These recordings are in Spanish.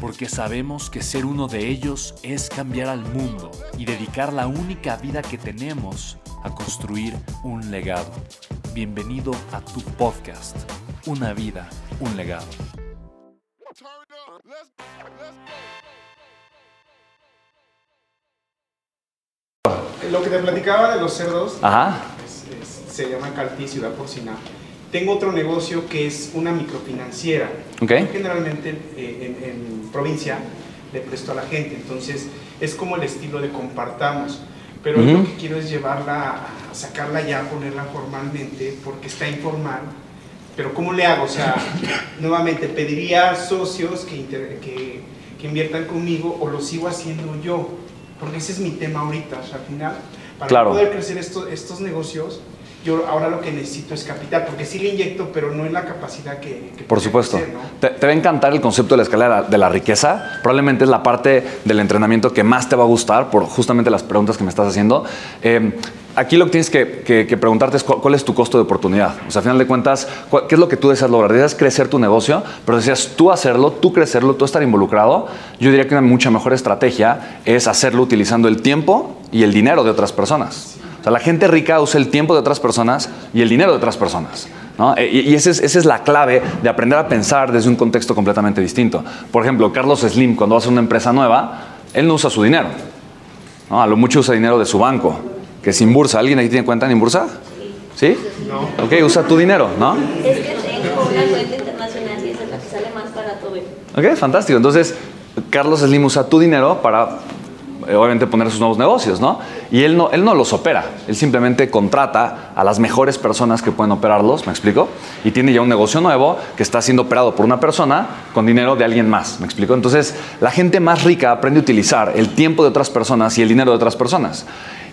porque sabemos que ser uno de ellos es cambiar al mundo y dedicar la única vida que tenemos a construir un legado. Bienvenido a tu podcast, Una vida, un legado. Lo que te platicaba de los cerdos Ajá. es- es- se llama Calpi Ciudad Porcina. Tengo otro negocio que es una microfinanciera. Ok. Yo generalmente eh, en, en provincia le presto a la gente, entonces es como el estilo de compartamos. Pero Ujú. lo que quiero es llevarla, a sacarla ya, ponerla formalmente, porque está informal. Pero ¿cómo le hago? O sea, nuevamente pediría socios que, inter- que, que inviertan conmigo o lo sigo haciendo yo, porque ese es mi tema ahorita. O sea, al final, para Claro. poder crecer estos, estos negocios, yo ahora lo que necesito es capital, porque sí le inyecto, pero no en la capacidad que... que Por supuesto. crecer, ¿no? Te, te va a encantar el concepto de la escalera de la riqueza. Probablemente es la parte del entrenamiento que más te va a gustar por justamente las preguntas que me estás haciendo. Eh, aquí lo que tienes que, que- que preguntarte es cuál, cuál es tu costo de oportunidad. O sea, al final de cuentas, cuál- ¿qué es lo que tú deseas lograr? Deseas crecer tu negocio, pero deseas tú hacerlo, tú crecerlo, tú estar involucrado. Yo diría que una mucha mejor estrategia es hacerlo utilizando el tiempo y el dinero de otras personas. O sea, la gente rica usa el tiempo de otras personas y el dinero de otras personas. ¿no? E- Y, y esa es, esa es la clave de aprender a pensar desde un contexto completamente distinto. Por ejemplo, Carlos Slim, cuando hace una empresa nueva, él no usa su dinero. ¿no? A lo mucho usa dinero de su banco, que es Inbursa. ¿Alguien aquí tiene cuenta en Inbursa? ¿Sí? No. Ok, usa tu dinero, ¿no? Es que tengo una cuenta internacional y esa es la que sale más barato ver. Ok, fantástico. Entonces, Carlos Slim usa tu dinero para, obviamente, poner sus nuevos negocios, ¿no? Y él no, él no los opera. Él simplemente contrata a las mejores personas que pueden operarlos, ¿me explico? Y tiene ya un negocio nuevo que está siendo operado por una persona con dinero de alguien más, ¿me explico? Entonces, la gente más rica aprende a utilizar el tiempo de otras personas y el dinero de otras personas.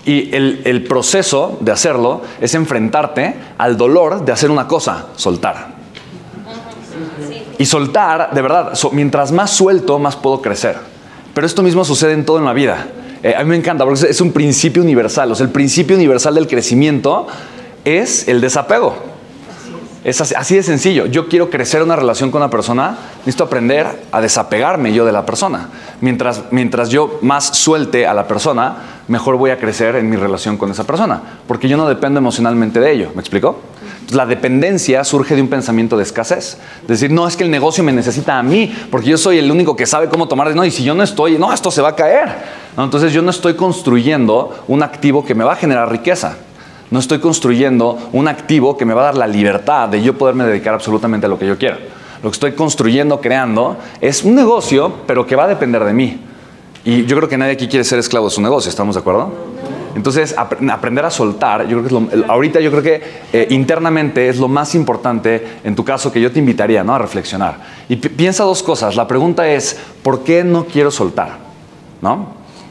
Y el, el proceso de hacerlo es enfrentarte al dolor de hacer una cosa, soltar. Y soltar, de verdad, so- mientras más suelto, más puedo crecer. Pero esto mismo sucede en todo la vida. Eh, a mí me encanta porque es- es un principio universal. O sea, el principio universal del crecimiento es el desapego. Es así, así de sencillo. Yo quiero crecer una relación con una persona, necesito aprender a desapegarme yo de la persona. Mientras, mientras yo más suelte a la persona, mejor voy a crecer en mi relación con esa persona. Porque yo no dependo emocionalmente de ello. ¿Me explico? La dependencia surge de un pensamiento de escasez. Decir, no, es que el negocio me necesita a mí, porque yo soy el único que sabe cómo tomar. No, y si yo no estoy, no, esto se va a caer. Entonces yo no estoy construyendo un activo que me va a generar riqueza. No estoy construyendo un activo que me va a dar la libertad de yo poderme dedicar absolutamente a lo que yo quiera. Lo que estoy construyendo, creando, es un negocio, pero que va a depender de mí. Y yo creo que nadie aquí quiere ser esclavo de su negocio, ¿estamos de acuerdo? Entonces, ap- aprender a soltar, yo creo que es ahorita yo creo que eh, internamente es lo más importante, en tu caso, que yo te invitaría ¿no? a reflexionar. Y pi- piensa dos cosas. La pregunta es, ¿por qué no quiero soltar? ¿No?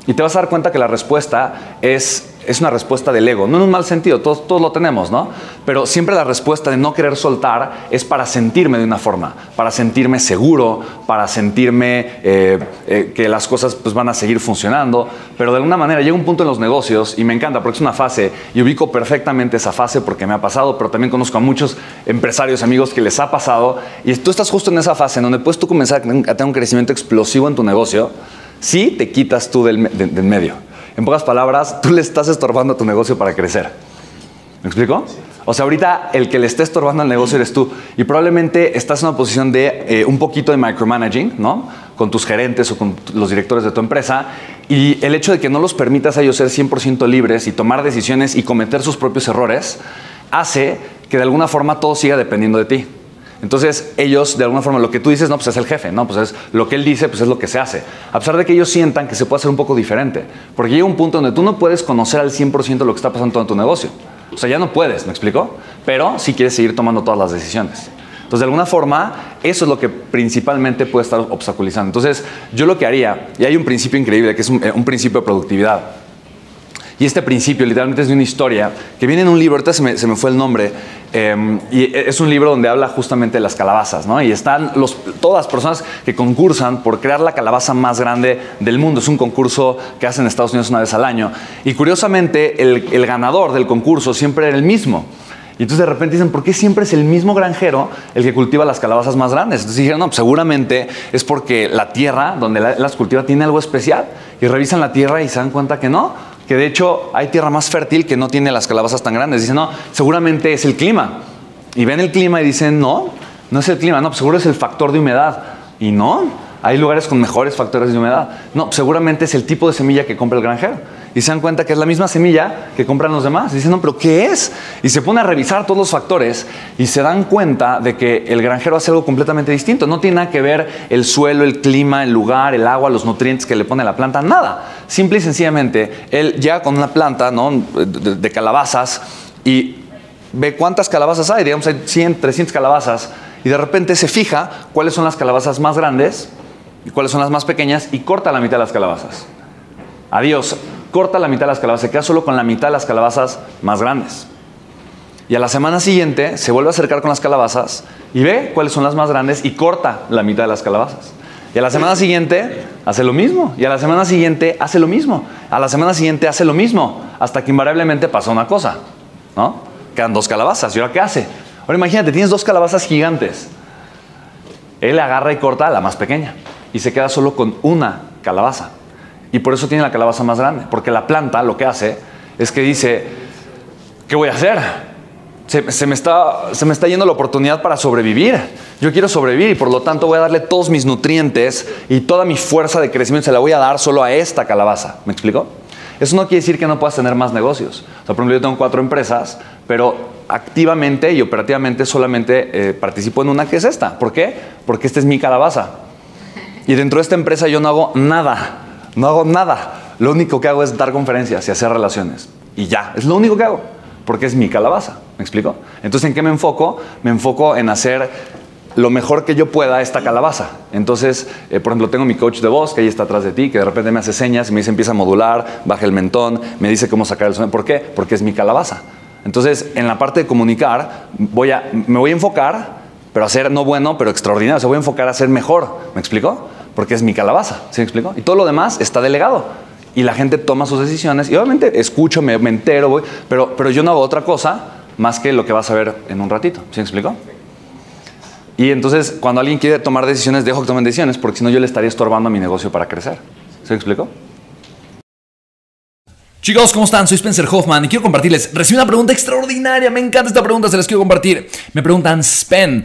Y te vas a dar cuenta que la respuesta es, es una respuesta del ego. No en un mal sentido, todos, todos lo tenemos, ¿no? Pero siempre la respuesta de no querer soltar es para sentirme de una forma, para sentirme seguro, para sentirme eh, eh, que las cosas pues, van a seguir funcionando. Pero de alguna manera llega un punto en los negocios, y me encanta porque es una fase, y ubico perfectamente esa fase porque me ha pasado, pero también conozco a muchos empresarios, amigos que les ha pasado, y tú estás justo en esa fase en donde puedes tú comenzar a tener un crecimiento explosivo en tu negocio si te quitas tú del, me- de- del medio. En pocas palabras, tú le estás estorbando a tu negocio para crecer. ¿Me explico? O sea, ahorita el que le esté estorbando al negocio eres tú. Y probablemente estás en una posición de eh, un poquito de micromanaging, ¿no? con tus gerentes o con los directores de tu empresa. Y el hecho de que no los permitas a ellos ser 100% libres y tomar decisiones y cometer sus propios errores, hace que de alguna forma todo siga dependiendo de ti. Entonces ellos, de alguna forma, lo que tú dices, no, pues es el jefe, no, pues es lo que él dice, pues es lo que se hace. A pesar de que ellos sientan que se puede hacer un poco diferente. Porque llega un punto donde tú no puedes conocer al 100% lo que está pasando en tu negocio. O sea, ya no puedes, ¿me explico? Pero sí quieres seguir tomando todas las decisiones. Entonces, de alguna forma, eso es lo que principalmente puede estar obstaculizando. Entonces, yo lo que haría, y hay un principio increíble, que es un, un principio de productividad. Y este principio literalmente es de una historia que viene en un libro, ahorita se me, se me fue el nombre, eh, y es un libro donde habla justamente de las calabazas, ¿no? Y están los, todas las personas que concursan por crear la calabaza más grande del mundo. Es un concurso que hacen en Estados Unidos una vez al año. Y curiosamente, el, el ganador del concurso siempre era el mismo. Y entonces de repente dicen, ¿por qué siempre es el mismo granjero el que cultiva las calabazas más grandes? Entonces dijeron, no, pues seguramente es porque la tierra donde las cultiva tiene algo especial. Y revisan la tierra y se dan cuenta que no, que de hecho hay tierra más fértil que no tiene las calabazas tan grandes. Dicen, no, seguramente es el clima. Y ven el clima y dicen, no, no es el clima, no, pues seguro es el factor de humedad. Y no, hay lugares con mejores factores de humedad. No, seguramente es el tipo de semilla que compra el granjero. Y se dan cuenta que es la misma semilla que compran los demás. Y dicen, no, pero ¿qué es? Y se pone a revisar todos los factores y se dan cuenta de que el granjero hace algo completamente distinto. No tiene nada que ver el suelo, el clima, el lugar, el agua, los nutrientes que le pone la planta, nada. Simple y sencillamente, él llega con una planta ¿no? de, de calabazas y ve cuántas calabazas hay. Digamos, hay 100, 300 calabazas. Y de repente se fija cuáles son las calabazas más grandes y cuáles son las más pequeñas y corta la mitad de las calabazas. Adiós, corta la mitad de las calabazas, se queda solo con la mitad de las calabazas más grandes. Y a la semana siguiente se vuelve a acercar con las calabazas y ve cuáles son las más grandes y corta la mitad de las calabazas. Y a la semana siguiente hace lo mismo. Y a la semana siguiente hace lo mismo. A la semana siguiente hace lo mismo. Hasta que invariablemente pasa una cosa. ¿No? Quedan dos calabazas. ¿Y ahora qué hace? Ahora imagínate, tienes dos calabazas gigantes. Él agarra y corta la más pequeña. Y se queda solo con una calabaza. Y por eso tiene la calabaza más grande. Porque la planta lo que hace es que dice, ¿qué voy a hacer? Se, me está, se me está yendo la oportunidad para sobrevivir. Yo quiero sobrevivir y por lo tanto voy a darle todos mis nutrientes y toda mi fuerza de crecimiento se la voy a dar solo a esta calabaza. ¿Me explico? Eso no quiere decir que no puedas tener más negocios. O sea, por ejemplo, yo tengo cuatro empresas, pero activamente y operativamente solamente eh, participo en una que es esta. ¿Por qué? Porque esta es mi calabaza. Y dentro de esta empresa yo no hago nada. No hago nada. Lo único que hago es dar conferencias y hacer relaciones. Y ya, es lo único que hago. Porque es mi calabaza. ¿Me explico? Entonces, ¿en qué me enfoco? Me enfoco en hacer lo mejor que yo pueda esta calabaza. Entonces, eh, por ejemplo, tengo mi coach de voz que ahí está atrás de ti, que de repente me hace señas y me dice empieza a modular, baja el mentón, me dice cómo sacar el sonido. ¿Por qué? Porque es mi calabaza. Entonces, en la parte de comunicar, voy a, me voy a enfocar, pero a ser no bueno, pero extraordinario. O sea, voy a enfocar a ser mejor. ¿Me explico? Porque es mi calabaza. ¿Sí me explico? Y todo lo demás está delegado. Y la gente toma sus decisiones. Y obviamente escucho, me, entero, voy, pero, pero yo no hago otra cosa más que lo que vas a ver en un ratito. ¿Sí me? Y entonces, cuando alguien quiere tomar decisiones, dejo que tomen decisiones, porque si no, yo le estaría estorbando a mi negocio para crecer. ¿Se explicó? Chicos, ¿cómo están? Soy Spencer Hoffman y quiero compartirles. Recibí una pregunta extraordinaria. Me encanta esta pregunta, se las quiero compartir. Me preguntan, Spen,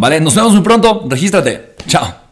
¿vale? Nos vemos muy pronto. Regístrate. Chao.